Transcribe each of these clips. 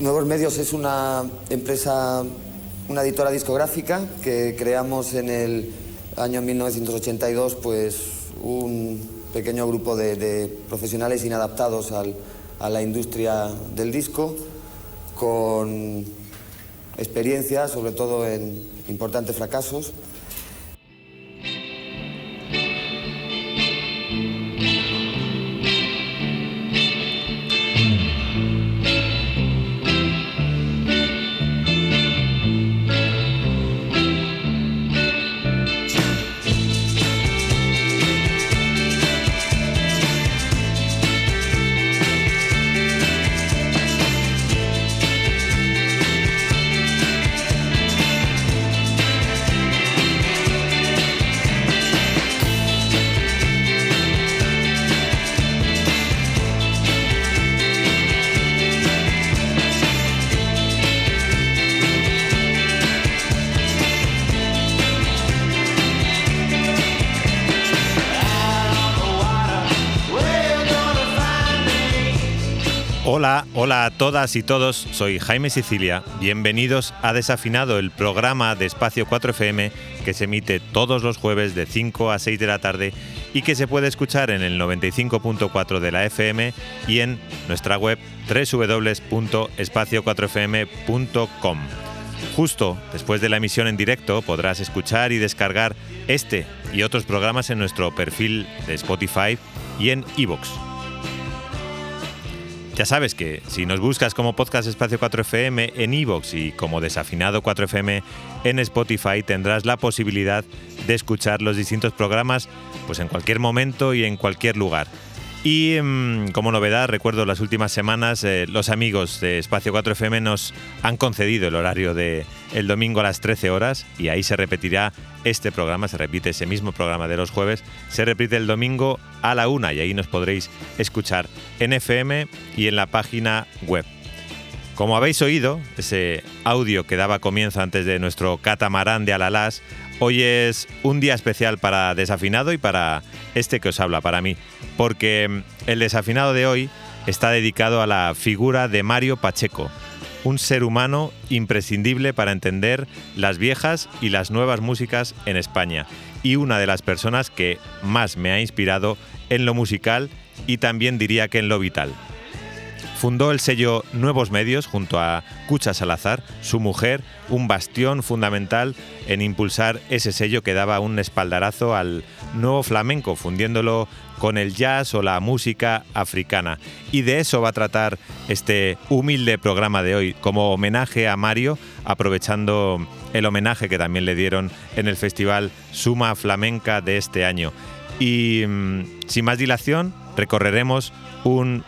Nuevos Medios es una empresa, una editora discográfica que creamos en el año 1982, pues un pequeño grupo de, profesionales inadaptados a la industria del disco, con experiencia, sobre todo en importantes fracasos. Hola, a todas y todos, soy Jaime Sicilia. Bienvenidos a Desafinado, el programa de Espacio 4FM que se emite todos los jueves de 5 a 6 de la tarde y que se puede escuchar en el 95.4 de la FM y en nuestra web www.espacio4fm.com. Justo después de la emisión en directo podrás escuchar y descargar este y otros programas en nuestro perfil de Spotify y en iVoox. Ya sabes que si nos buscas como Podcast Espacio 4FM en iVoox y como Desafinado 4FM en Spotify tendrás la posibilidad de escuchar los distintos programas pues en cualquier momento y en cualquier lugar. Y mm, como novedad, recuerdo las últimas semanas, eh, los amigos de Espacio 4FM nos han concedido el horario de el domingo a las 13 horas y ahí se repetirá este programa, se repite ese mismo programa de los jueves, se repite el domingo a la una y ahí nos podréis escuchar en FM y en la página web. Como habéis oído, ese audio que daba comienzo antes de nuestro catamarán de Alalás, hoy es un día especial para Desafinado y para este que os habla, para mí, porque mm, el Desafinado de hoy está dedicado a la figura de Mario Pacheco, un ser humano imprescindible para entender las viejas y las nuevas músicas en España y una de las personas que más me ha inspirado en lo musical y también diría que en lo vital. Fundó el sello Nuevos Medios junto a Cucha Salazar, su mujer, un bastión fundamental en impulsar ese sello que daba un espaldarazo al nuevo flamenco, fundiéndolo con el jazz o la música africana. Y de eso va a tratar este humilde programa de hoy, como homenaje a Mario, aprovechando el homenaje que también le dieron en el festival Suma Flamenca de este año. Y mm, sin más dilación, recorreremos un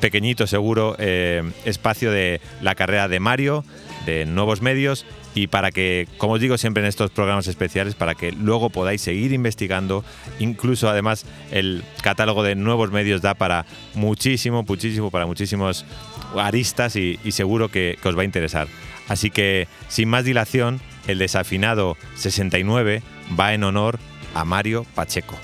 pequeñito seguro eh, espacio de la carrera de Mario, de nuevos medios y para que, como os digo siempre en estos programas especiales, para que luego podáis seguir investigando, incluso además el catálogo de nuevos medios da para muchísimo, muchísimo, para muchísimos aristas y, seguro que, que os va a interesar. Así que, sin más dilación, el desafinado 69 va en honor a Mario Pacheco.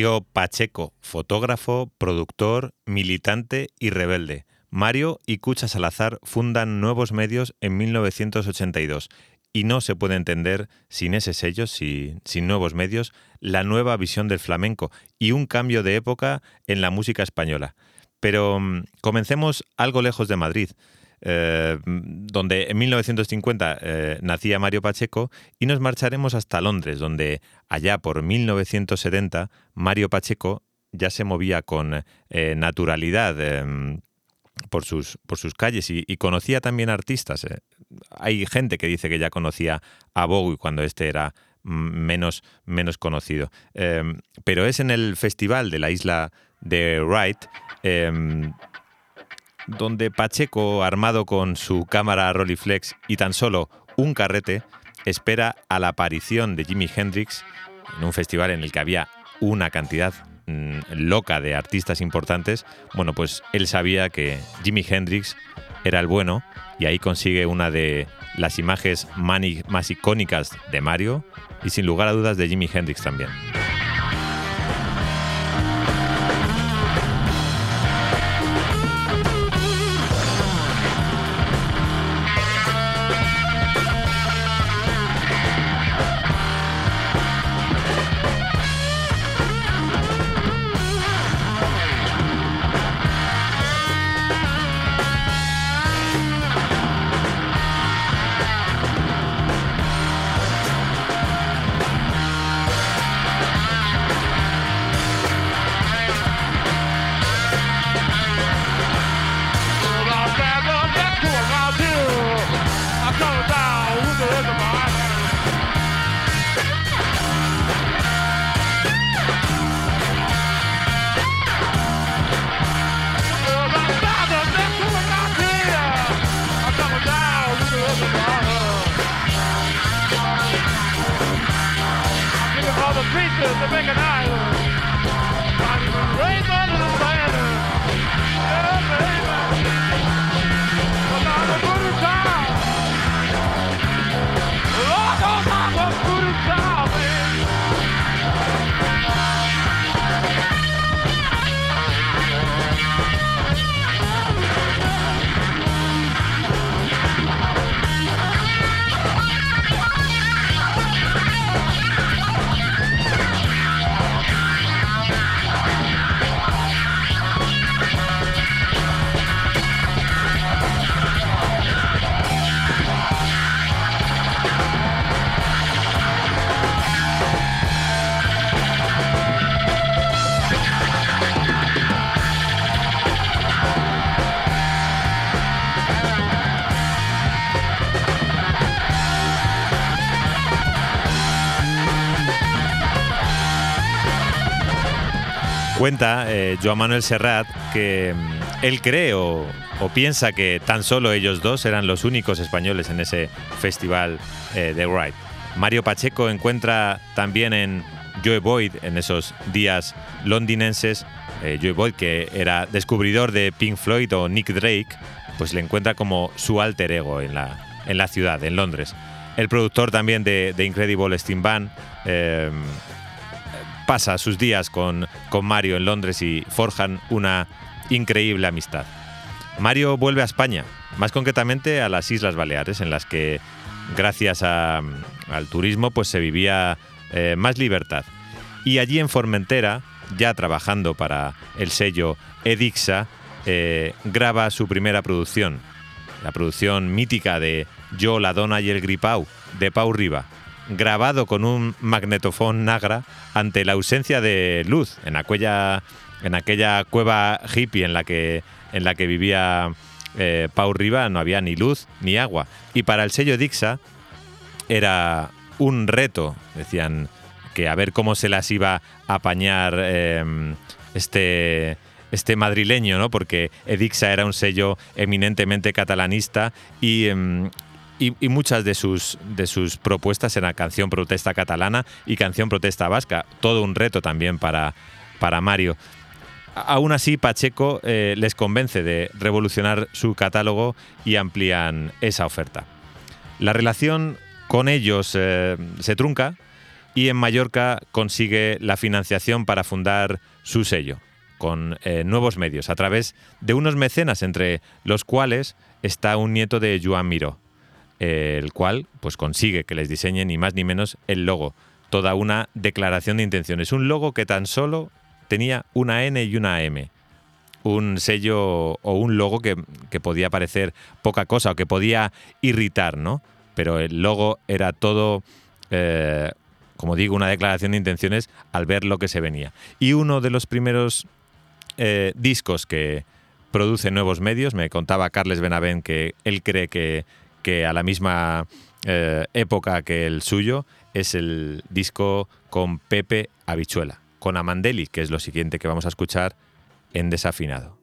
Mario Pacheco, fotógrafo, productor, militante y rebelde. Mario y Cucha Salazar fundan nuevos medios en 1982 y no se puede entender sin ese sello, sin, nuevos medios, la nueva visión del flamenco y un cambio de época en la música española. Pero mm, comencemos algo lejos de Madrid, eh, donde en 1950 eh, nacía Mario Pacheco, y nos marcharemos hasta Londres, donde allá por 1970 Mario Pacheco ya se movía con eh, naturalidad eh, por, sus, por sus calles y, conocía también artistas. Hay gente que dice que ya conocía a Bowie cuando este era menos, menos conocido. Eh, pero es en el festival de la isla de Wright eh, donde Pacheco, armado con su cámara Rolleiflex y tan solo un carrete, espera a la aparición de Jimi Hendrix en un festival en el que había una cantidad mm, loca de artistas importantes. Bueno, pues él sabía que Jimi Hendrix era el bueno y ahí consigue una de las imágenes más icónicas de Mario y sin lugar a dudas de Jimi Hendrix también. Cuenta eh, Joan Manuel Serrat que mm, él cree o, piensa que tan solo ellos dos eran los únicos españoles en ese festival eh, de Wright. Mario Pacheco encuentra también en Joe Boyd, en esos días londinenses, eh, Joe Boyd, que era descubridor de Pink Floyd o Nick Drake, pues le encuentra como su alter ego en la, ciudad, en Londres. El productor también de, Incredible Steam Band eh, pasa sus días con, con Mario en Londres y forjan una increíble amistad. Mario vuelve a España, más concretamente a las Islas Baleares, en las que gracias al turismo pues se vivía eh, más libertad. Y allí en Formentera, ya trabajando para el sello Edixa, eh, graba su primera producción, la producción mítica de Yo, la Dona y el Gripau, de Pau Riva, grabado con un magnetofón Nagra ante la ausencia de luz en aquella en aquella cueva hippie en la que, en la que vivía eh, Pau Riva no había ni luz ni agua. Y para el sello Dixa era un reto, decían que a ver cómo se las iba a apañar em, este, este madrileño, ¿no? porque Edixa era un sello eminentemente catalanista y, y, muchas de sus, de sus propuestas eran canción protesta catalana y canción protesta vasca. Todo un reto también para, para Mario. Aún así, Pacheco eh, les convence de revolucionar su catálogo y amplían esa oferta. La relación con ellos eh, se trunca y en Mallorca consigue la financiación para fundar su sello con eh, nuevos medios a través de unos mecenas entre los cuales está un nieto de Joan Miró, el cual pues consigue que les diseñen ni más ni menos el logo, toda una declaración de intenciones, un logo que tan solo tenía una N y una M. Un sello o un logo que, podía parecer poca cosa o que podía irritar, ¿no? Pero el logo era todo, eh, como digo, una declaración de intenciones al ver lo que se venía. Y uno de los primeros eh, discos que produce nuevos medios, me contaba Carles Benavent que él cree que, que a la misma eh, época que el suyo es el disco con Pepe Habichuela con Amandeli, que es lo siguiente que vamos a escuchar en desafinado.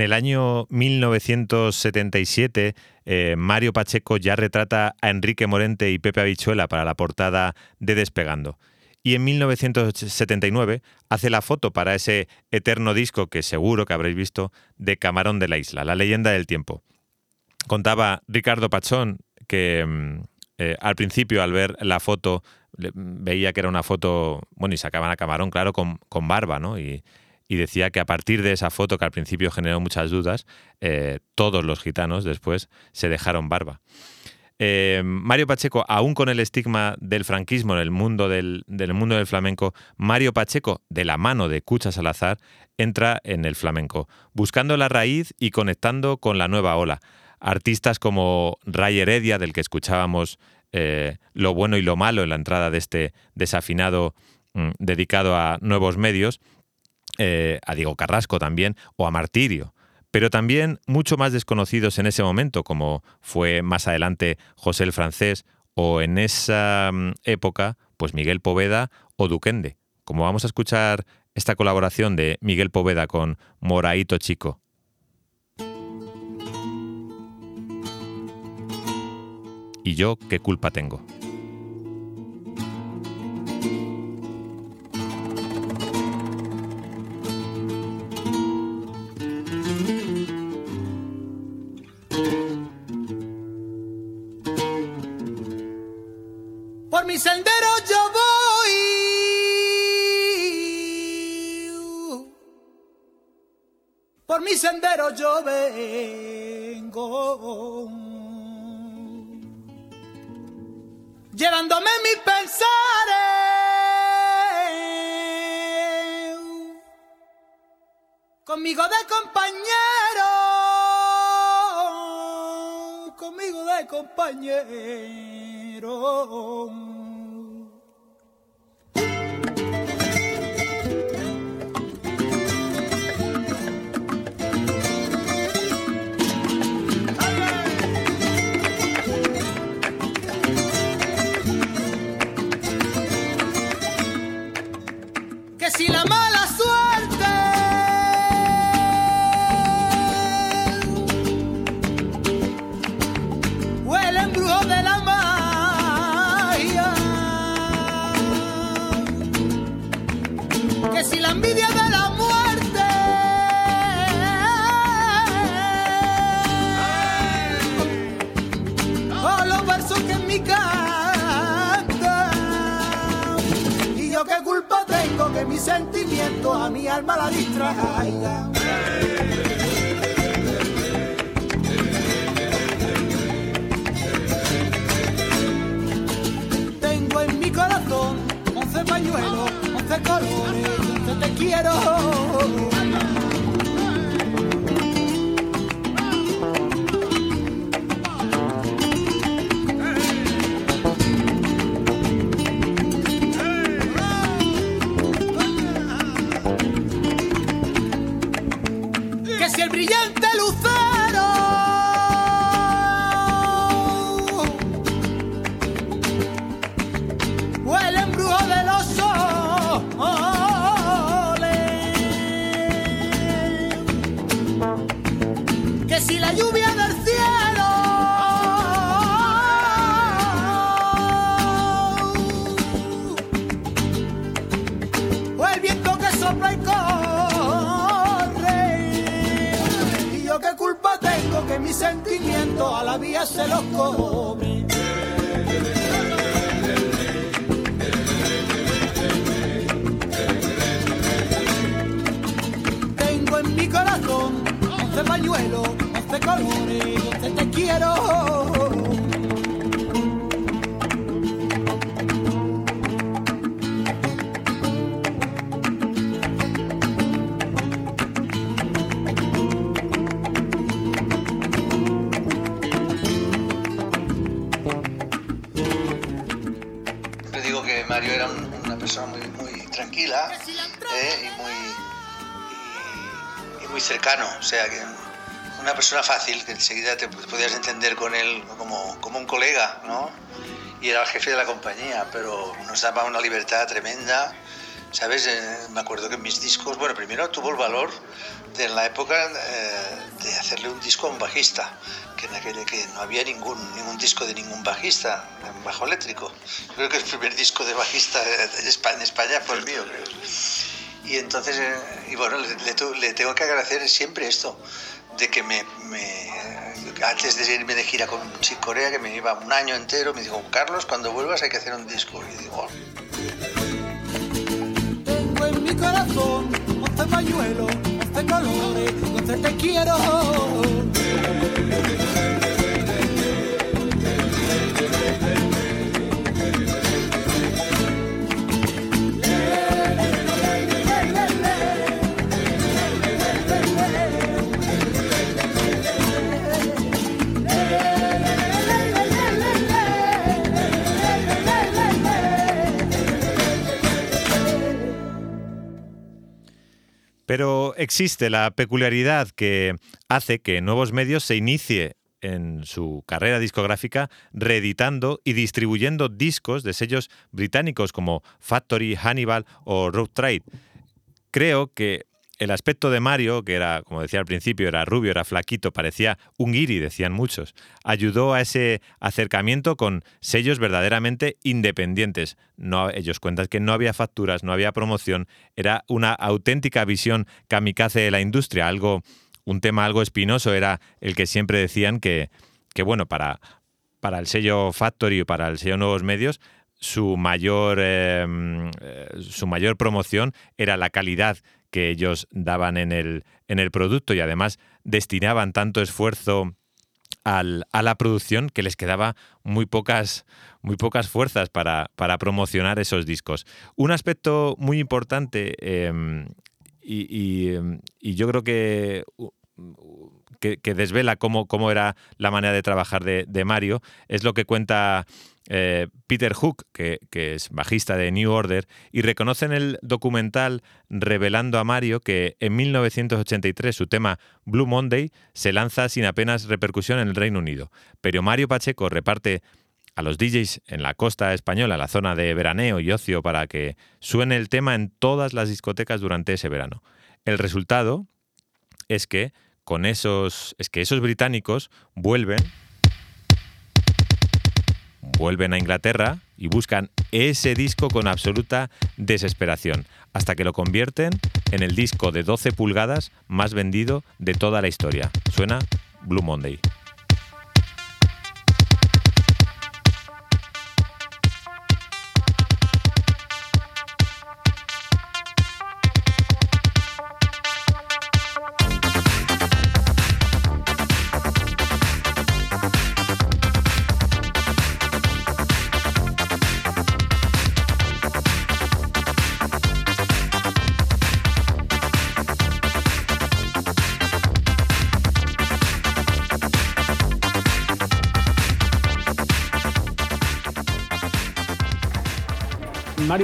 El año 1977, eh, Mario Pacheco ya retrata a Enrique Morente y Pepe Abichuela para la portada de Despegando. Y en 1979 hace la foto para ese eterno disco que seguro que habréis visto de Camarón de la Isla, la leyenda del tiempo. Contaba Ricardo Pachón que mm, eh, al principio al ver la foto veía que era una foto, bueno, y sacaban a Camarón, claro, con, con barba, ¿no? Y, y decía que a partir de esa foto, que al principio generó muchas dudas, eh, todos los gitanos después se dejaron barba. Eh, Mario Pacheco, aún con el estigma del franquismo en el mundo del, mundo del flamenco, Mario Pacheco, de la mano de Cucha Salazar, entra en el flamenco, buscando la raíz y conectando con la nueva ola. Artistas como Ray Heredia, del que escuchábamos eh, lo bueno y lo malo en la entrada de este desafinado mm, dedicado a nuevos medios, eh, a Diego Carrasco también, o a Martirio, pero también mucho más desconocidos en ese momento, como fue más adelante José el Francés, o en esa mm, época, pues Miguel Poveda o Duquende. Como vamos a escuchar esta colaboración de Miguel Poveda con Moraito Chico. ¿Y yo qué culpa tengo? Por mi sendero yo vengo. Llevándome mis pensares. Conmigo de compañero. Conmigo de compañero. si la mano mi sentimiento a mi alma la distraiga. Tengo en mi corazón once pañuelos, once colores, once te quiero. brillante luz. todavía se los come. Tengo en mi corazón once pañuelos, once colores. Fácil, que enseguida te podías entender con él como, como un colega, ¿no? Y era el jefe de la compañía, pero nos daba una libertad tremenda ¿Sabes? Eh, me acuerdo que mis discos, bueno, primero tuvo el valor de en la época eh, de hacerle un disco a un bajista, que no había ningún, ningún disco de ningún bajista en bajo eléctrico. Creo que el primer disco de bajista en España, fue el mío, creo. Y entonces, eh, y bueno, le, tengo que agradecer siempre esto, de que me, antes de irme de gira con Chick Corea, que me iba un año entero, me dijo, Carlos, cuando vuelvas hay que hacer un disco. Y digo, Tengo en mi corazón 11 pañuelos, 11 colores, 11 te quiero. Pero existe la peculiaridad que hace que Nuevos Medios se inicie en su carrera discográfica reeditando y distribuyendo discos de sellos británicos como Factory, Hannibal o Road Trade. Creo que el aspecto de Mario, que era, como decía al principio, era rubio, era flaquito, parecía un guiri, decían muchos, ayudó a ese acercamiento con sellos verdaderamente independientes. No, ellos cuentan que no había facturas, no había promoción, era una auténtica visión kamikaze de la industria, algo, un tema algo espinoso era el que siempre decían que, que bueno, para, para el sello Factory o para el sello Nuevos Medios, su mayor, eh, su mayor promoción era la calidad que ellos daban en el, en el producto y además destinaban tanto esfuerzo al, a la producción que les quedaba muy pocas, muy pocas fuerzas para, para promocionar esos discos. Un aspecto muy importante eh, y, y, y, yo creo que, que, desvela cómo, cómo, era la manera de trabajar de, de Mario es lo que cuenta eh, Peter Hook, que, que, es bajista de New Order, y reconoce en el documental revelando a Mario que en 1983 su tema Blue Monday se lanza sin apenas repercusión en el Reino Unido. Pero Mario Pacheco reparte a los DJs en la costa española, la zona de veraneo y ocio, para que suene el tema en todas las discotecas durante ese verano. El resultado es que con esos, es que esos británicos vuelven vuelven a Inglaterra y buscan ese disco con absoluta desesperación, hasta que lo convierten en el disco de 12 pulgadas más vendido de toda la historia. Suena Blue Monday.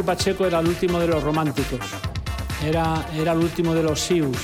Pacheco era el último de los románticos, era, era el último de los Sius.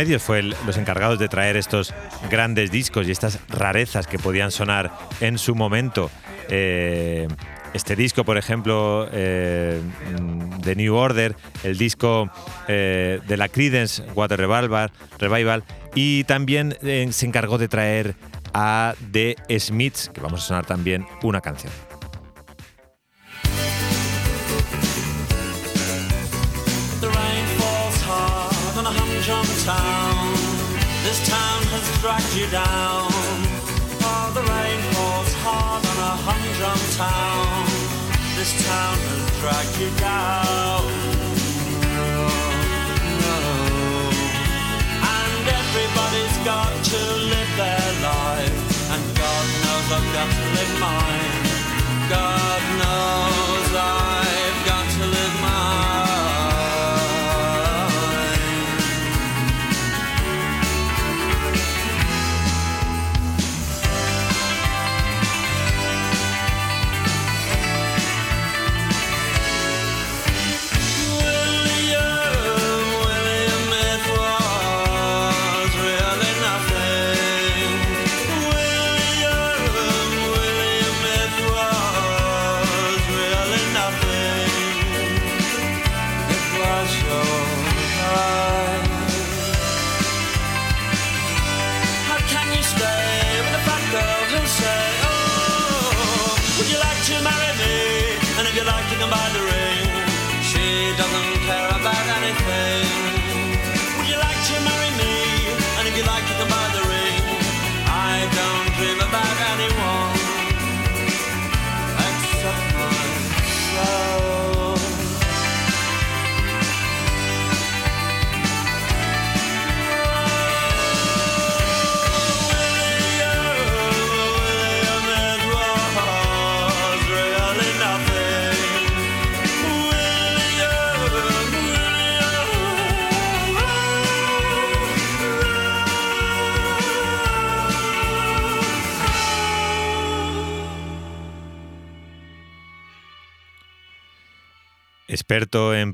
Fue los encargados de traer estos grandes discos y estas rarezas que podían sonar en su momento. Eh, este disco, por ejemplo, eh, The New Order, el disco eh, de la Creedence Water Revival, Revival y también se encargó de traer a The Smiths, que vamos a sonar también una canción. Dragged you down. Oh, the rain falls hard on a humdrum town. This town has dragged you down. No And everybody's got to live their life. And God knows I've got to live mine. God knows I've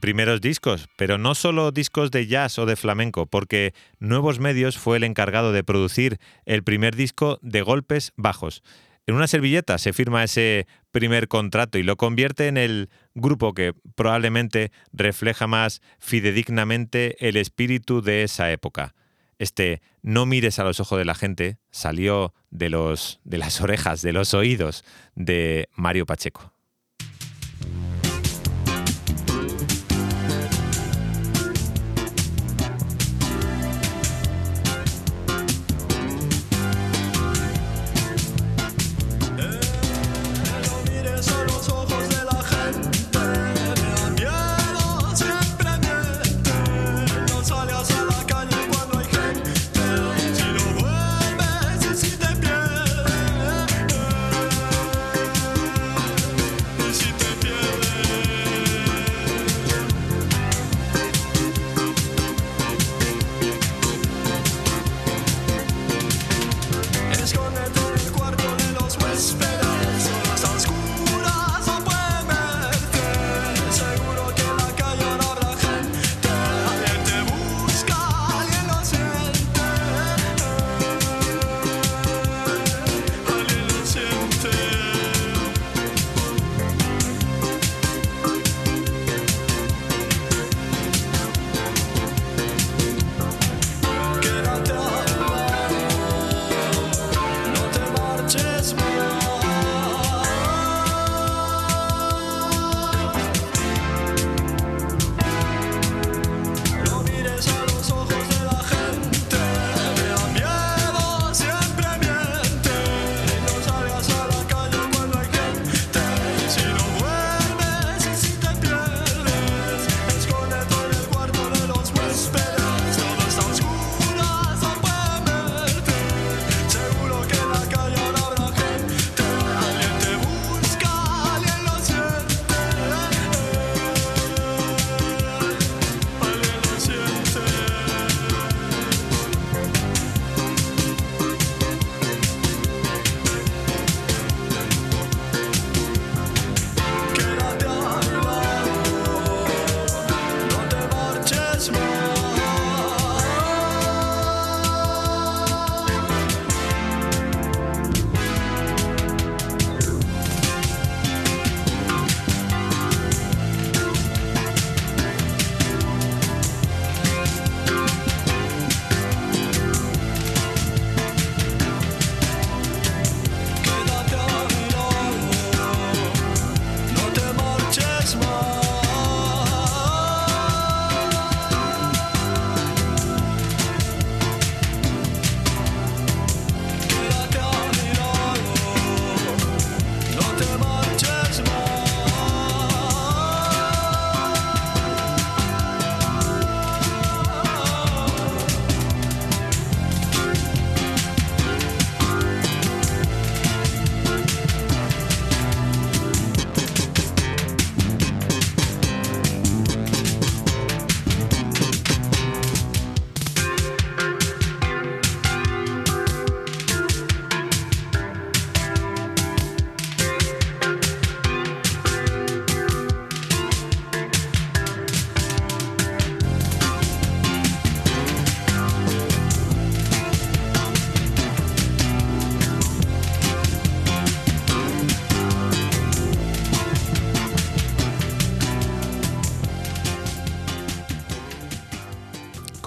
primeros discos, pero no solo discos de jazz o de flamenco, porque Nuevos Medios fue el encargado de producir el primer disco de golpes bajos. En una servilleta se firma ese primer contrato y lo convierte en el grupo que probablemente refleja más fidedignamente el espíritu de esa época. Este No mires a los ojos de la gente salió de, los, de las orejas, de los oídos de Mario Pacheco.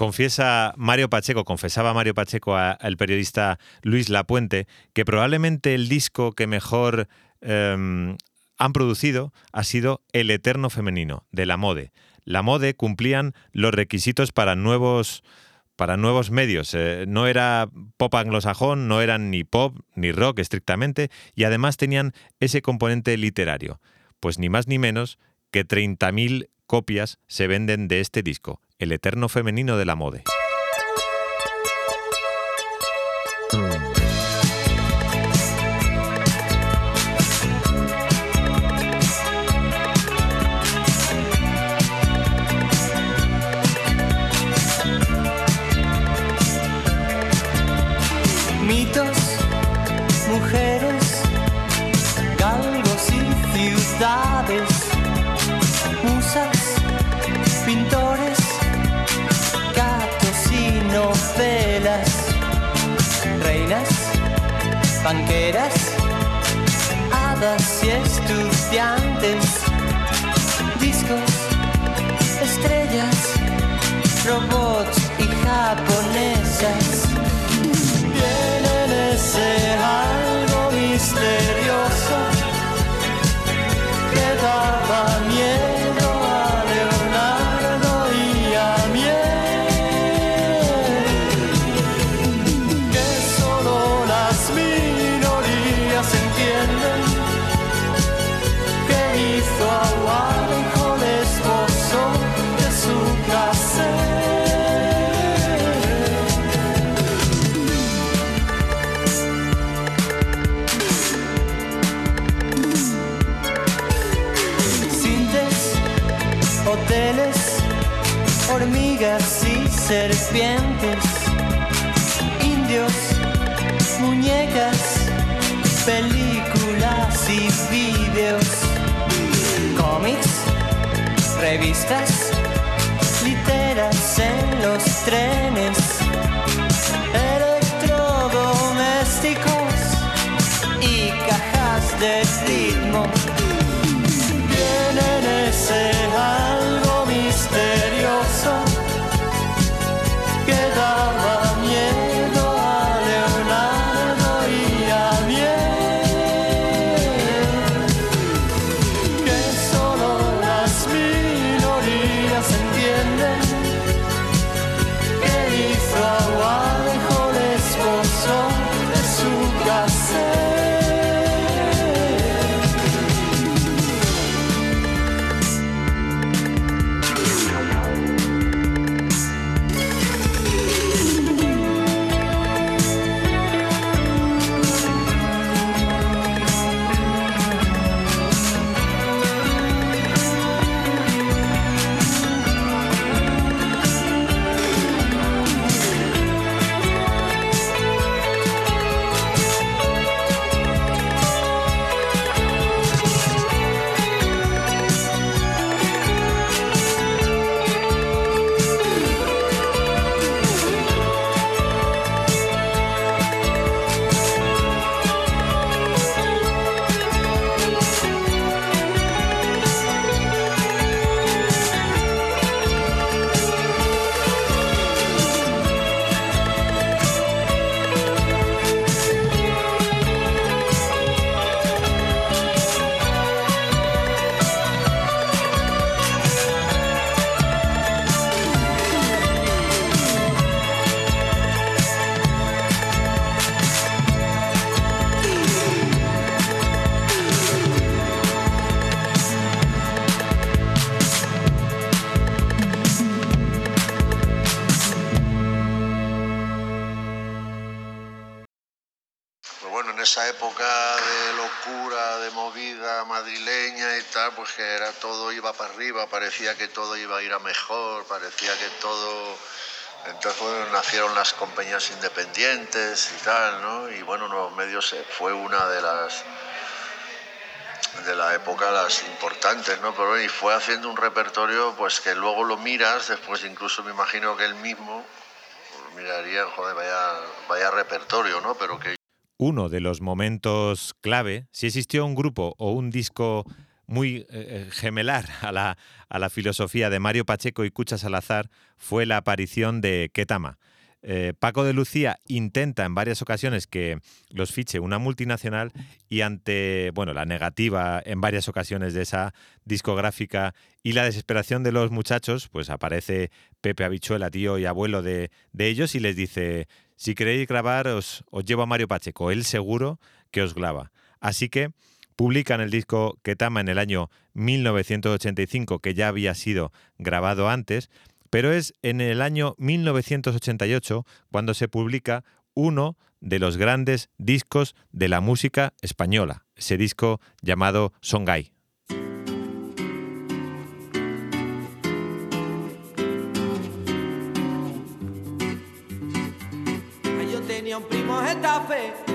Confiesa Mario Pacheco, confesaba Mario Pacheco al periodista Luis Lapuente que probablemente el disco que mejor em, han producido ha sido El Eterno Femenino, de La Mode. La Mode cumplían los requisitos para nuevos para nuevos medios. Eh, no era pop anglosajón, no eran ni pop ni rock estrictamente, y además tenían ese componente literario. Pues ni más ni menos que 30.000 copias se venden de este disco, El Eterno Femenino de la Mode. Banqueras, hadas y estudiantes, discos, estrellas, robots y japonesas. Tienen ese algo misterioso que daba miedo a Leonardo y a mí. Que solo las hormigas y serpientes, indios, muñecas, películas y vídeos, cómics, revistas, literas en los trenes, electrodomésticos y cajas de ritmo parecía que todo iba a ir a mejor, parecía que todo... Entonces bueno, nacieron las compañías independientes y tal, ¿no? Y bueno, Nuevos Medios eh, fue una de las de la época las importantes, ¿no? Pero y fue haciendo un repertorio pues que luego lo miras, después incluso me imagino que él mismo miraría, joder, vaya, vaya repertorio, ¿no? Pero que Uno de los momentos clave, si existió un grupo o un disco muy eh, gemelar a la, a la filosofía de Mario Pacheco y Cucha Salazar fue la aparición de Ketama. Eh, Paco de Lucía intenta en varias ocasiones que los fiche una multinacional y ante bueno, la negativa en varias ocasiones de esa discográfica y la desesperación de los muchachos, pues aparece Pepe Habichuela, tío y abuelo de, de ellos, y les dice, si queréis grabar, os, os llevo a Mario Pacheco, él seguro que os graba. Así que publican el disco Ketama en el año 1985, que ya había sido grabado antes, pero es en el año 1988 cuando se publica uno de los grandes discos de la música española, ese disco llamado Songai. Yo tenía un primo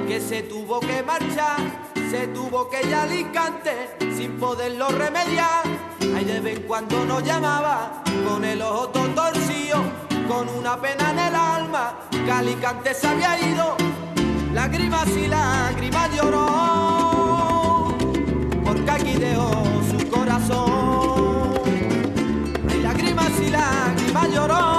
que se tuvo que marchar, se tuvo que ir a Alicante sin poderlo remediar. Ahí de vez en cuando nos llamaba con el ojo todo torcido, con una pena en el alma, que Alicante se había ido. Lágrimas y lágrimas lloró, porque aquí dejó su corazón. Hay lágrimas y lágrimas lloró,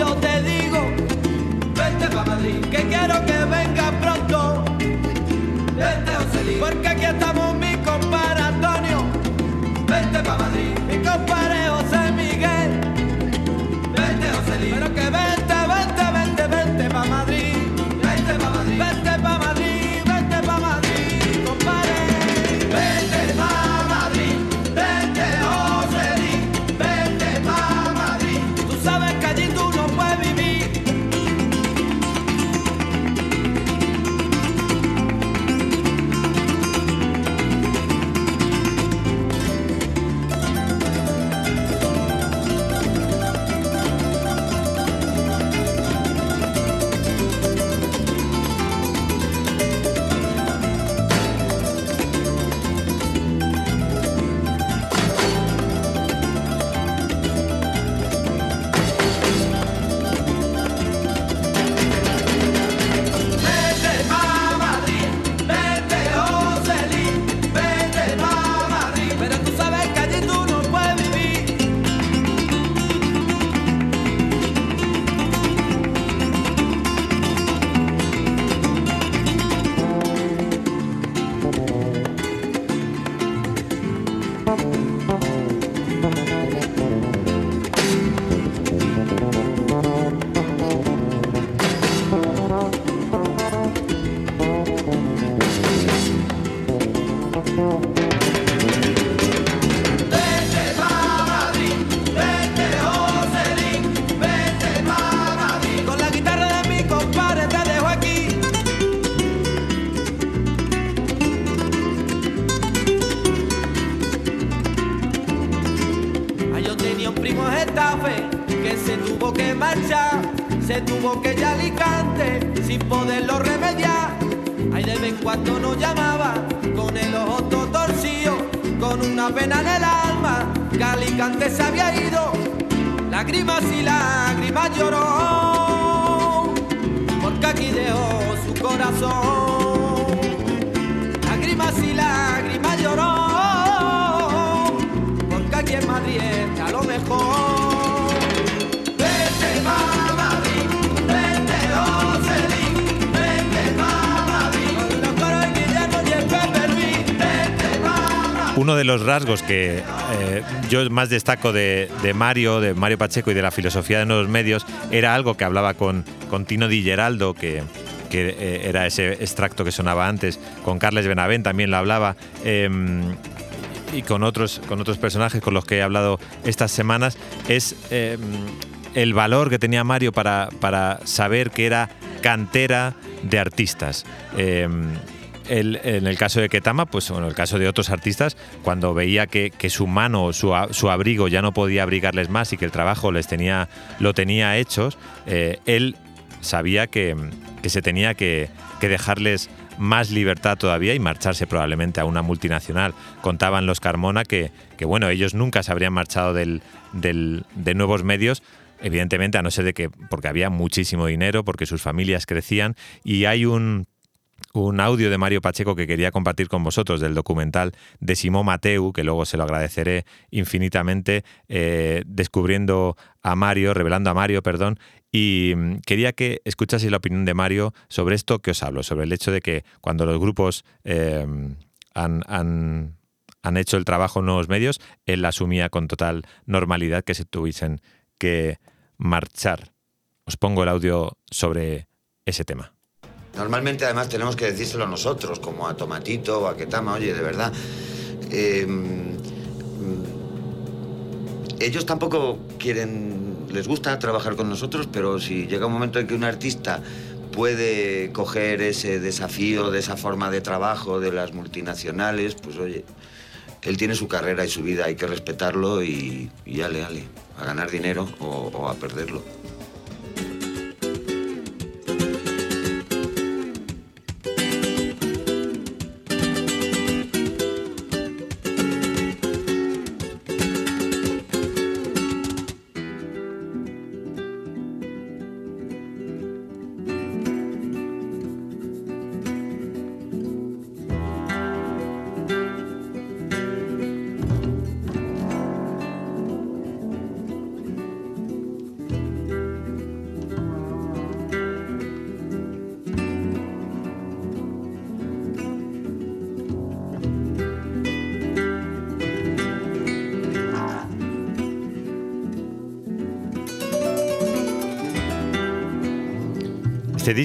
yo te digo, vente pa' Madrid, que quiero que venga pronto. Vente, Joselín, porque aquí estamos mi compadre Antonio. Vente pa' Madrid, mi compadre José Miguel. Vente, Joselín, pero que vente, tuvo que ir a Alicante sin poderlo remediar. Ay, de vez en cuando nos llamaba con el ojo todo torcido, con una pena en el alma, que Alicante se había ido. Lágrimas y lágrimas lloró, porque aquí dejó su corazón. Lágrimas y lágrimas Uno de los rasgos que eh, yo más destaco de, Mario, de Mario Pacheco y de la filosofía de nuevos medios era algo que hablaba con, Tino Di Geraldo, que, que eh, era ese extracto que sonaba antes, con Carles Benavent también lo hablaba. em, y con otros, con otros personajes con los que he hablado estas semanas, es em, el valor que tenía Mario para, para saber que era cantera de artistas. En el caso de Ketama, pues en el caso de otros artistas, cuando veía que, que su mano, su, su abrigo ya no podía abrigarles más y que el trabajo les tenía, lo tenía hechos, eh, él sabía que, se tenía que, dejarles más libertad todavía y marcharse probablemente a una multinacional. Contaban los Carmona que, que bueno, ellos nunca se habrían marchado del, de nuevos medios, evidentemente, a no ser de que, porque había muchísimo dinero, porque sus familias crecían, y hay un un audio de Mario Pacheco que quería compartir con vosotros del documental de Simón Mateu, que luego se lo agradeceré infinitamente, eh, descubriendo a Mario, revelando a Mario, perdón, y mm, quería que escuchaseis la opinión de Mario sobre esto que os hablo, sobre el hecho de que cuando los grupos eh, han, han, hecho el trabajo en nuevos medios, él asumía con total normalidad que se tuviesen que marchar. Os pongo el audio sobre ese tema. Normalmente además tenemos que decírselo nosotros, como a Tomatito o a Ketama, oye, de verdad. Em, ellos tampoco quieren, les gusta trabajar con nosotros, pero si llega un momento en que un artista puede coger ese desafío de esa forma de trabajo de las multinacionales, pues oye, él tiene su carrera y su vida, hay que respetarlo y, y ale, ale, a ganar dinero o a perderlo.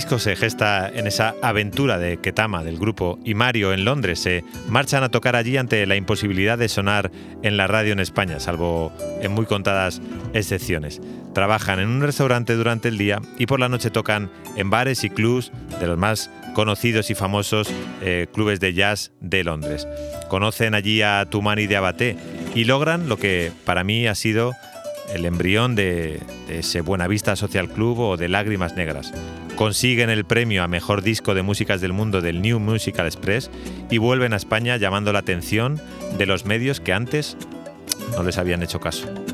Disco se gesta en esa aventura de Ketama, del grupo, y Mario en Londres se marchan a tocar allí ante la imposibilidad de sonar en la radio en España, salvo en muy contadas excepciones. Trabajan en un restaurante durante el día y por la noche tocan en bares y clubs de los más conocidos y famosos eh, clubes de jazz de Londres. Conocen allí a Tumani de Abate y logran lo que para mí ha sido el embrión de, de ese Buenavista Social Club o de Lágrimas Negras consiguen el premio a Mejor Disco de Músicas del Mundo del New Musical Express y vuelven a España llamando la atención de los medios que antes no les habían hecho caso.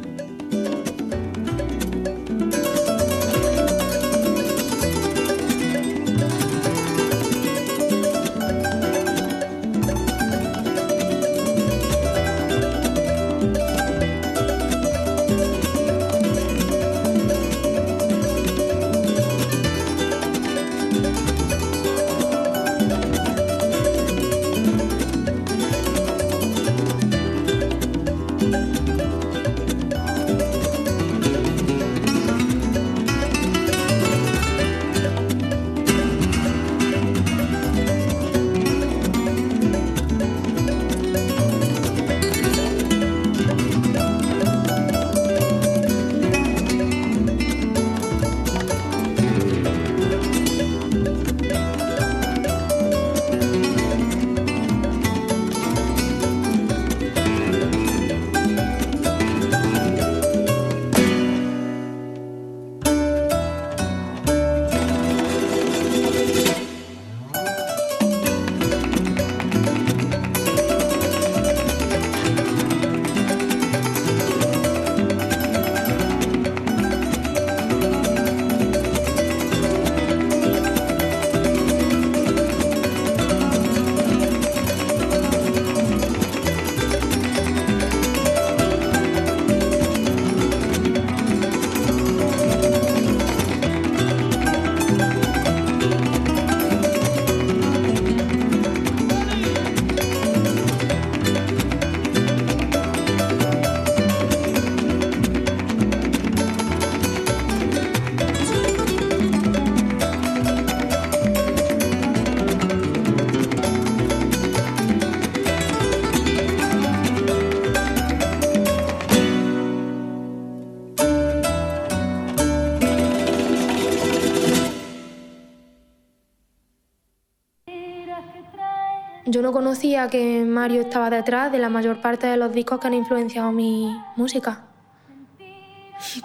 Que Mario estaba detrás de la mayor parte de los discos que han influenciado mi música.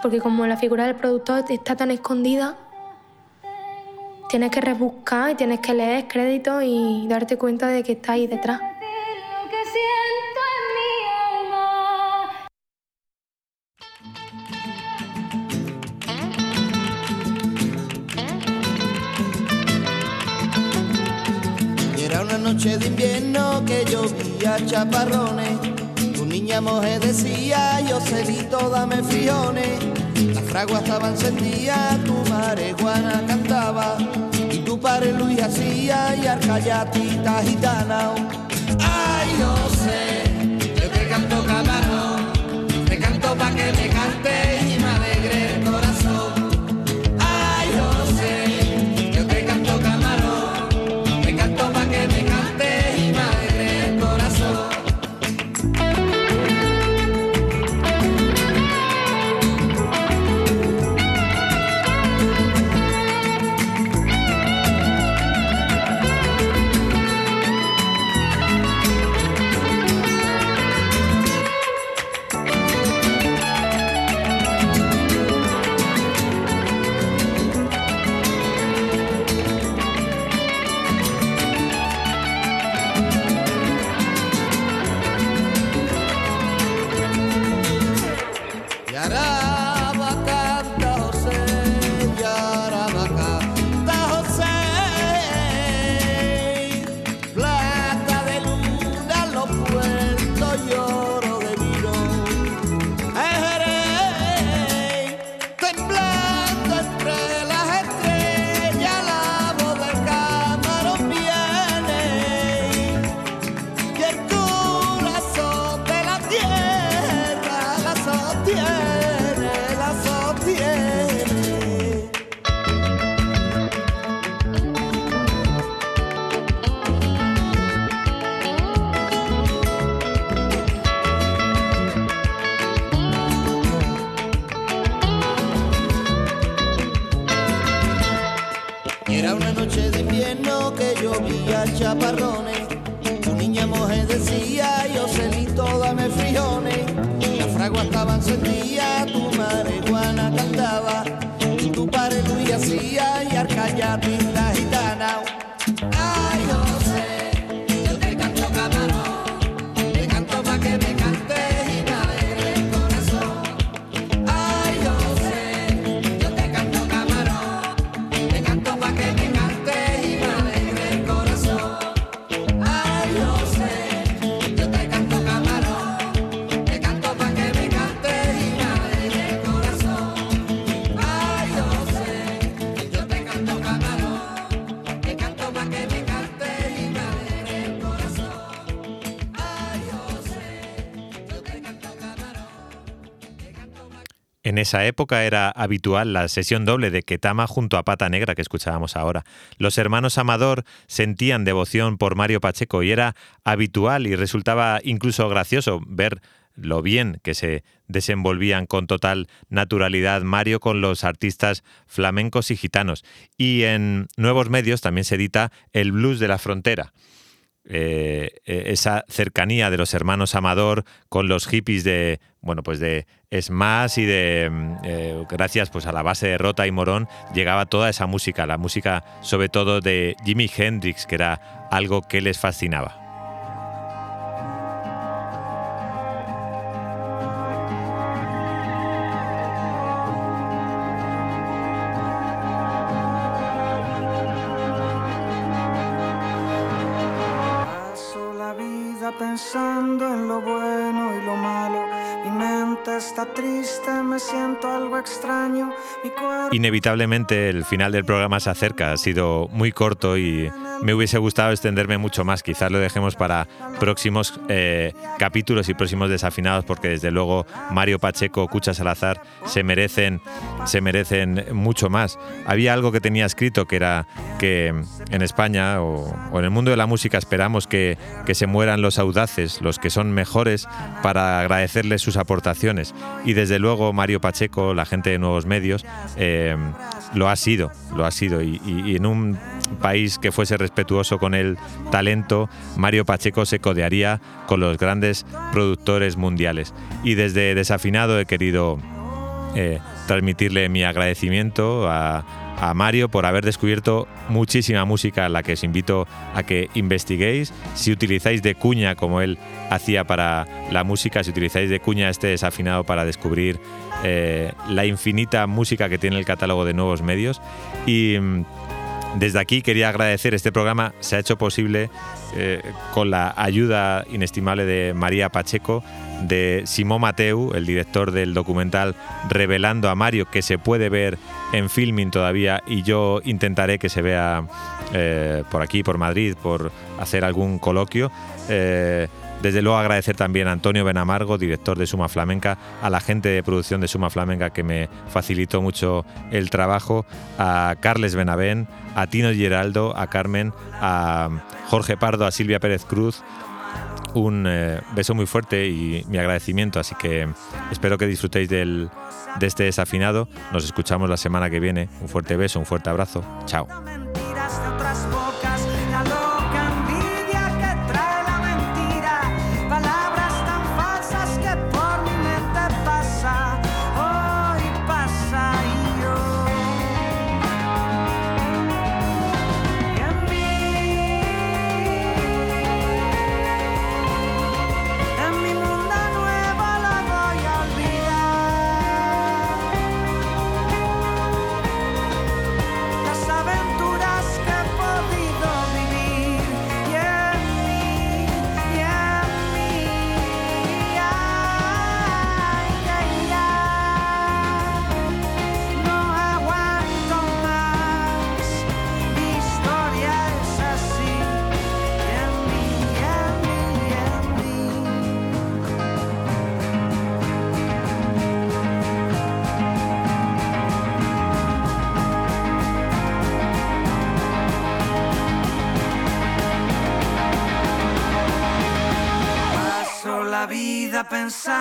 Porque como la figura del productor está tan escondida, tienes que rebuscar y tienes que leer créditos y darte cuenta de que está ahí detrás. Chaparrones. Tu niña moje decía, yo celito, dame friones. Las fraguas estaban encendidas, tu marihuana cantaba. Y tu padre Luis hacía y arcallatita gitana. Ay, yo sé, En esa época era habitual la sesión doble de Ketama junto a Pata Negra que escuchábamos ahora. Los hermanos Amador sentían devoción por Mario Pacheco y era habitual y resultaba incluso gracioso ver lo bien que se desenvolvían con total naturalidad Mario con los artistas flamencos y gitanos. Y en nuevos medios también se edita El Blues de la Frontera eh, eh, esa cercanía de los hermanos Amador con los hippies de bueno pues de Smash y de mm, eh, gracias pues a la base de Rota y Morón llegaba toda esa música la música sobre todo de Jimi Hendrix que era algo que les fascinaba pensando en lo bueno y lo malo. Mi mente está triste, me siento algo extraño. Mi cuerpo Inevitablemente el final del programa se acerca, ha sido muy corto y me hubiese gustado extenderme mucho más. Quizás lo dejemos para próximos eh, capítulos y próximos desafinados, porque desde luego Mario Pacheco, Cucha Salazar se merecen, se merecen mucho más. Había algo que tenía escrito que era que en España o, o en el mundo de la música esperamos que, que se mueran los audaces, los que son mejores, para agradecerles sus aportaciones. Y desde luego Mario Pacheco, la gente de nuevos medios, eh, lo ha sido, lo ha sido. Y, en un país que fuese respetuoso con el talento, Mario Pacheco se codearía con los grandes productores mundiales. Y desde Desafinado he querido eh, transmitirle mi agradecimiento a, a Mario por haber descubierto muchísima música a la que os invito a que investiguéis. Si utilizáis de cuña como él hacía para la música, si utilizáis de cuña este desafinado para descubrir eh, la infinita música que tiene el catálogo de nuevos medios. Y mm, desde aquí quería agradecer este programa, se ha hecho posible eh, con la ayuda inestimable de María Pacheco, de Simón Mateu, el director del documental Revelando a Mario, que se puede ver en filming todavía y yo intentaré que se vea eh, por aquí, por Madrid, por hacer algún coloquio. Eh, desde luego agradecer también a Antonio Benamargo, director de Suma Flamenca, a la gente de producción de Suma Flamenca que me facilitó mucho el trabajo, a Carles Benavén, a Tino Geraldo, a Carmen, a Jorge Pardo, a Silvia Pérez Cruz. Un eh, beso muy fuerte y mi agradecimiento, así que espero que disfrutéis del, de este desafinado. Nos escuchamos la semana que viene. Un fuerte beso, un fuerte abrazo. Chao.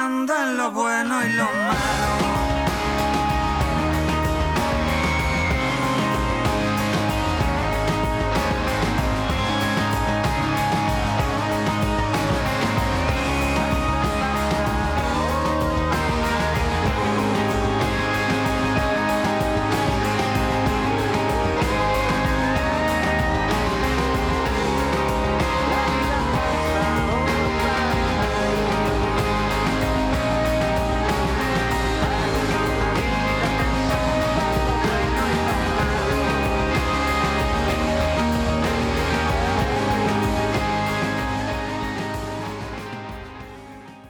escándalo.